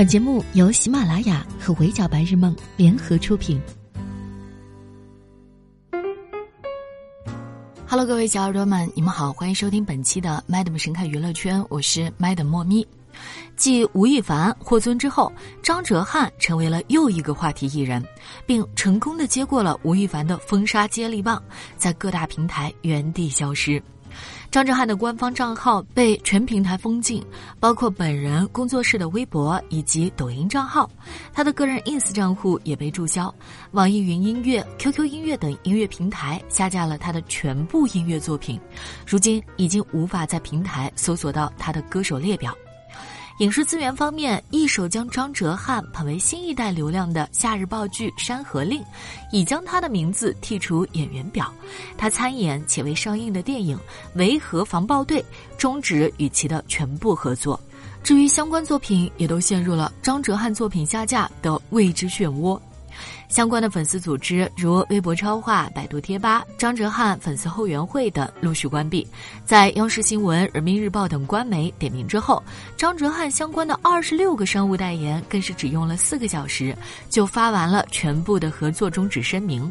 本节目由喜马拉雅和围剿白日梦联合出品。Hello，各位小耳朵们，你们好，欢迎收听本期的 Madam 神看娱乐圈，我是 Madam 莫咪。继吴亦凡、霍尊之后，张哲瀚成为了又一个话题艺人，并成功的接过了吴亦凡的封杀接力棒，在各大平台原地消失。张哲瀚的官方账号被全平台封禁，包括本人工作室的微博以及抖音账号，他的个人 ins 账户也被注销。网易云音乐、QQ 音乐等音乐平台下架了他的全部音乐作品，如今已经无法在平台搜索到他的歌手列表。影视资源方面，一手将张哲瀚捧为新一代流量的夏日爆剧《山河令》，已将他的名字剔除演员表。他参演且未上映的电影《维和防暴队》终止与其的全部合作。至于相关作品，也都陷入了张哲瀚作品下架的未知漩涡。相关的粉丝组织如微博超话、百度贴吧、张哲瀚粉丝后援会等陆续关闭。在央视新闻、人民日报等官媒点名之后，张哲瀚相关的二十六个商务代言更是只用了四个小时就发完了全部的合作终止声明。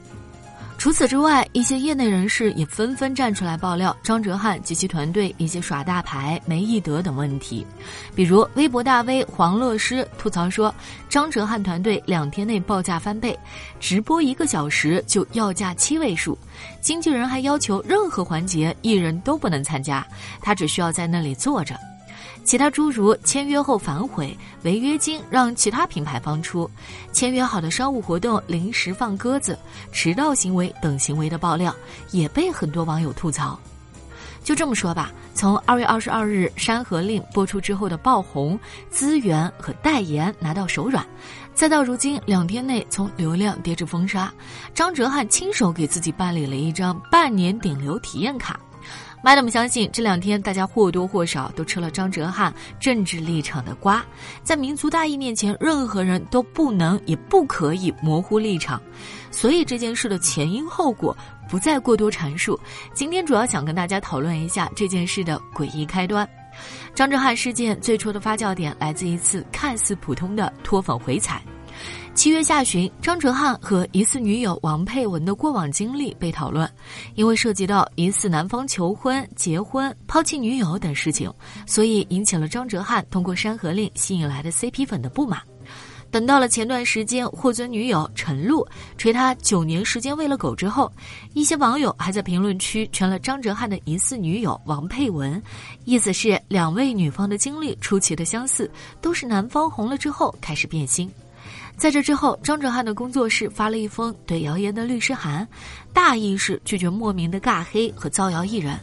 除此之外，一些业内人士也纷纷站出来爆料张哲瀚及其团队一些耍大牌、没艺德等问题。比如，微博大 V 黄乐诗吐槽说，张哲瀚团队两天内报价翻倍，直播一个小时就要价七位数，经纪人还要求任何环节艺人都不能参加，他只需要在那里坐着。其他诸如签约后反悔、违约金让其他品牌方出、签约好的商务活动临时放鸽子、迟到行为等行为的爆料，也被很多网友吐槽。就这么说吧，从二月二十二日《山河令》播出之后的爆红、资源和代言拿到手软，再到如今两天内从流量跌至封杀，张哲瀚亲手给自己办理了一张半年顶流体验卡。Madam 相信这两天大家或多或少都吃了张哲瀚政治立场的瓜，在民族大义面前，任何人都不能也不可以模糊立场，所以这件事的前因后果不再过多阐述。今天主要想跟大家讨论一下这件事的诡异开端。张哲瀚事件最初的发酵点来自一次看似普通的脱粉回踩。七月下旬，张哲瀚和疑似女友王佩文的过往经历被讨论，因为涉及到疑似男方求婚、结婚、抛弃女友等事情，所以引起了张哲瀚通过《山河令》吸引来的 CP 粉的不满。等到了前段时间霍尊女友陈露锤他九年时间喂了狗之后，一些网友还在评论区圈了张哲瀚的疑似女友王佩文，意思是两位女方的经历出奇的相似，都是男方红了之后开始变心。在这之后，张哲瀚的工作室发了一封对谣言的律师函，大意是拒绝莫名的尬黑和造谣艺人。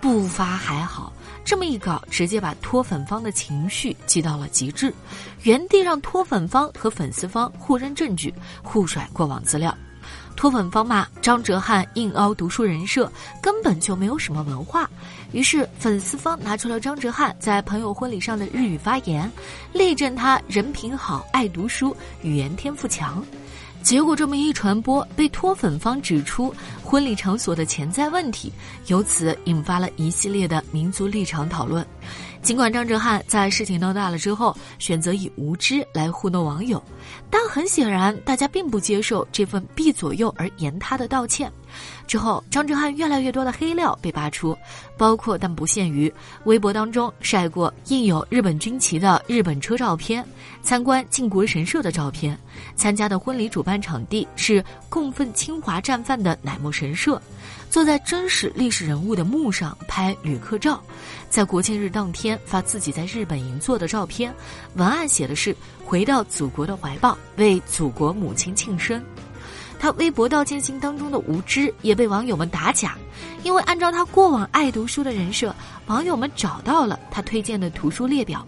不发还好，这么一搞，直接把脱粉方的情绪激到了极致，原地让脱粉方和粉丝方互认证据，互甩过往资料。脱粉方骂张哲瀚硬凹读书人设，根本就没有什么文化。于是粉丝方拿出了张哲瀚在朋友婚礼上的日语发言，力证他人品好、爱读书、语言天赋强。结果这么一传播，被脱粉方指出婚礼场所的潜在问题，由此引发了一系列的民族立场讨论。尽管张哲瀚在事情闹大了之后选择以无知来糊弄网友，但很显然大家并不接受这份避左右而言他的道歉。之后，张哲瀚越来越多的黑料被扒出，包括但不限于微博当中晒过印有日本军旗的日本车照片，参观靖国神社的照片，参加的婚礼主办场地是供奉侵华战犯的乃木神社。坐在真实历史人物的墓上拍旅客照，在国庆日当天发自己在日本银座的照片，文案写的是“回到祖国的怀抱，为祖国母亲庆生”。他微博道歉信当中的无知也被网友们打假，因为按照他过往爱读书的人设，网友们找到了他推荐的图书列表。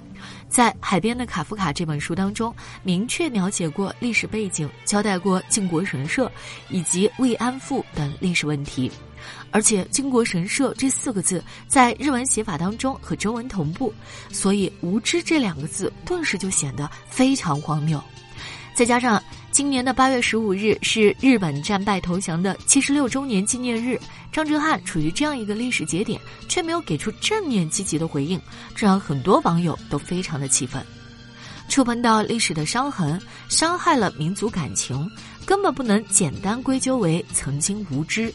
在《海边的卡夫卡》这本书当中，明确描写过历史背景，交代过靖国神社以及慰安妇等历史问题，而且“靖国神社”这四个字在日文写法当中和中文同步，所以“无知”这两个字顿时就显得非常荒谬。再加上今年的八月十五日是日本战败投降的七十六周年纪念日，张哲瀚处于这样一个历史节点，却没有给出正面积极的回应，这让很多网友都非常的气愤。触碰到历史的伤痕，伤害了民族感情，根本不能简单归咎为曾经无知。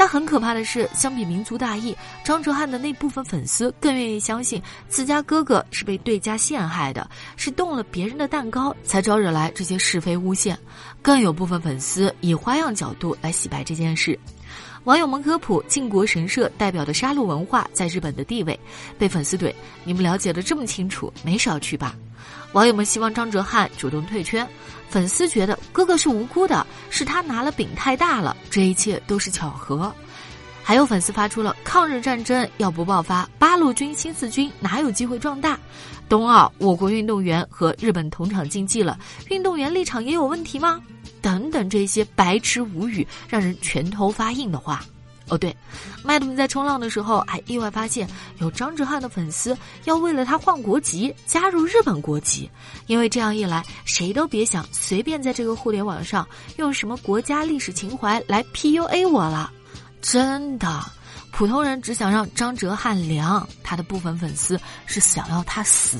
但很可怕的是，相比民族大义，张哲瀚的那部分粉丝更愿意相信自家哥哥是被对家陷害的，是动了别人的蛋糕才招惹来这些是非诬陷。更有部分粉丝以花样角度来洗白这件事。网友们科普靖国神社代表的杀戮文化在日本的地位，被粉丝怼：“你们了解的这么清楚，没少去吧？”网友们希望张哲瀚主动退圈，粉丝觉得哥哥是无辜的，是他拿了饼太大了，这一切都是巧合。还有粉丝发出了抗日战争要不爆发，八路军新四军哪有机会壮大？冬奥我国运动员和日本同场竞技了，运动员立场也有问题吗？等等这些白痴无语、让人拳头发硬的话。哦，对，麦德们在冲浪的时候还意外发现，有张哲瀚的粉丝要为了他换国籍，加入日本国籍，因为这样一来，谁都别想随便在这个互联网上用什么国家历史情怀来 PUA 我了。真的，普通人只想让张哲瀚凉，他的部分粉丝是想要他死。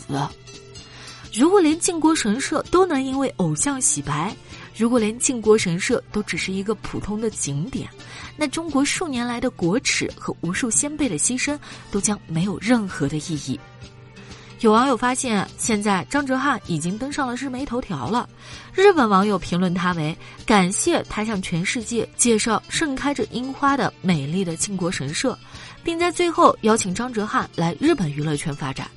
如果连靖国神社都能因为偶像洗白，如果连靖国神社都只是一个普通的景点，那中国数年来的国耻和无数先辈的牺牲都将没有任何的意义。有网友发现，现在张哲瀚已经登上了日媒头条了。日本网友评论他为“感谢他向全世界介绍盛开着樱花的美丽的靖国神社”，并在最后邀请张哲瀚来日本娱乐圈发展。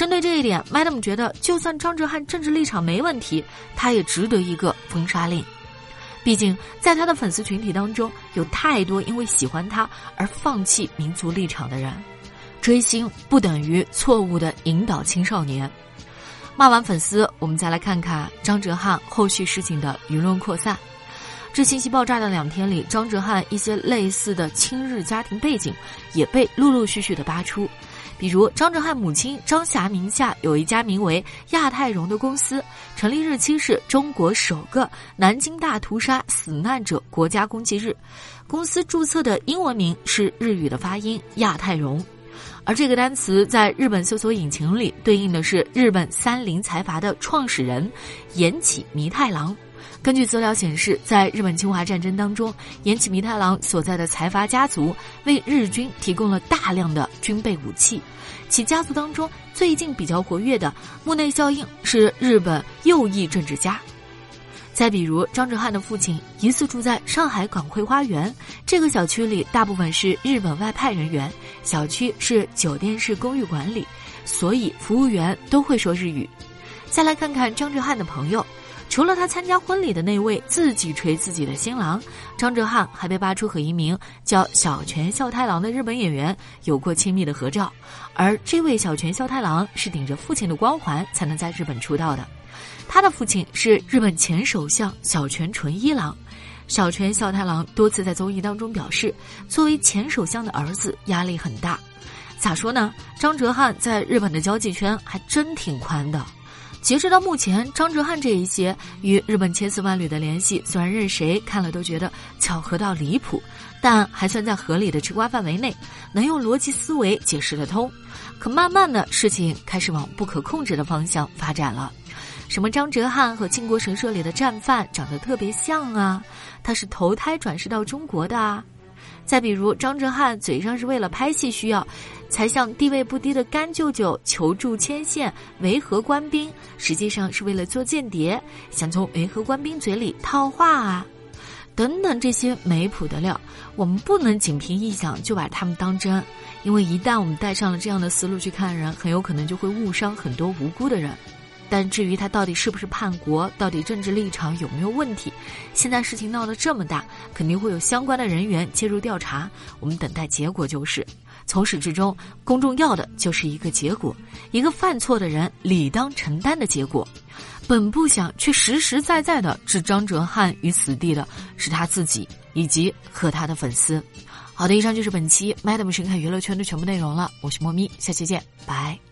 针对这一点，Madam 觉得，就算张哲瀚政治立场没问题，他也值得一个封杀令。毕竟，在他的粉丝群体当中，有太多因为喜欢他而放弃民族立场的人。追星不等于错误的引导青少年。骂完粉丝，我们再来看看张哲瀚后续事情的舆论扩散。这信息爆炸的两天里，张哲瀚一些类似的亲日家庭背景也被陆陆续续的扒出。比如，张哲瀚母亲张霞名下有一家名为亚太荣的公司，成立日期是中国首个南京大屠杀死难者国家公祭日，公司注册的英文名是日语的发音亚太荣。而这个单词在日本搜索引擎里对应的是日本三菱财阀的创始人岩崎弥太郎。根据资料显示，在日本侵华战争当中，岩崎弥太郎所在的财阀家族为日军提供了大量的军备武器。其家族当中最近比较活跃的木内效应是日本右翼政治家。再比如，张哲瀚的父亲疑似住在上海港汇花园这个小区里，大部分是日本外派人员，小区是酒店式公寓管理，所以服务员都会说日语。再来看看张哲瀚的朋友，除了他参加婚礼的那位自己锤自己的新郎，张哲瀚还被扒出和一名叫小泉孝太郎的日本演员有过亲密的合照，而这位小泉孝太郎是顶着父亲的光环才能在日本出道的。他的父亲是日本前首相小泉纯一郎，小泉孝太郎多次在综艺当中表示，作为前首相的儿子压力很大。咋说呢？张哲瀚在日本的交际圈还真挺宽的。截止到目前，张哲瀚这一些与日本千丝万缕的联系，虽然任谁看了都觉得巧合到离谱，但还算在合理的吃瓜范围内，能用逻辑思维解释得通。可慢慢的事情开始往不可控制的方向发展了。什么张哲瀚和靖国神社里的战犯长得特别像啊？他是投胎转世到中国的啊？再比如张哲瀚嘴上是为了拍戏需要，才向地位不低的干舅舅求助牵线维和官兵，实际上是为了做间谍，想从维和官兵嘴里套话啊？等等这些没谱的料，我们不能仅凭臆想就把他们当真，因为一旦我们带上了这样的思路去看人，很有可能就会误伤很多无辜的人。但至于他到底是不是叛国，到底政治立场有没有问题，现在事情闹得这么大，肯定会有相关的人员介入调查。我们等待结果就是，从始至终，公众要的就是一个结果，一个犯错的人理当承担的结果。本不想却实实在在的置张哲瀚于死地的是他自己以及和他的粉丝。好的，以上就是本期 Madam 神看娱乐圈的全部内容了。我是莫咪，下期见，拜。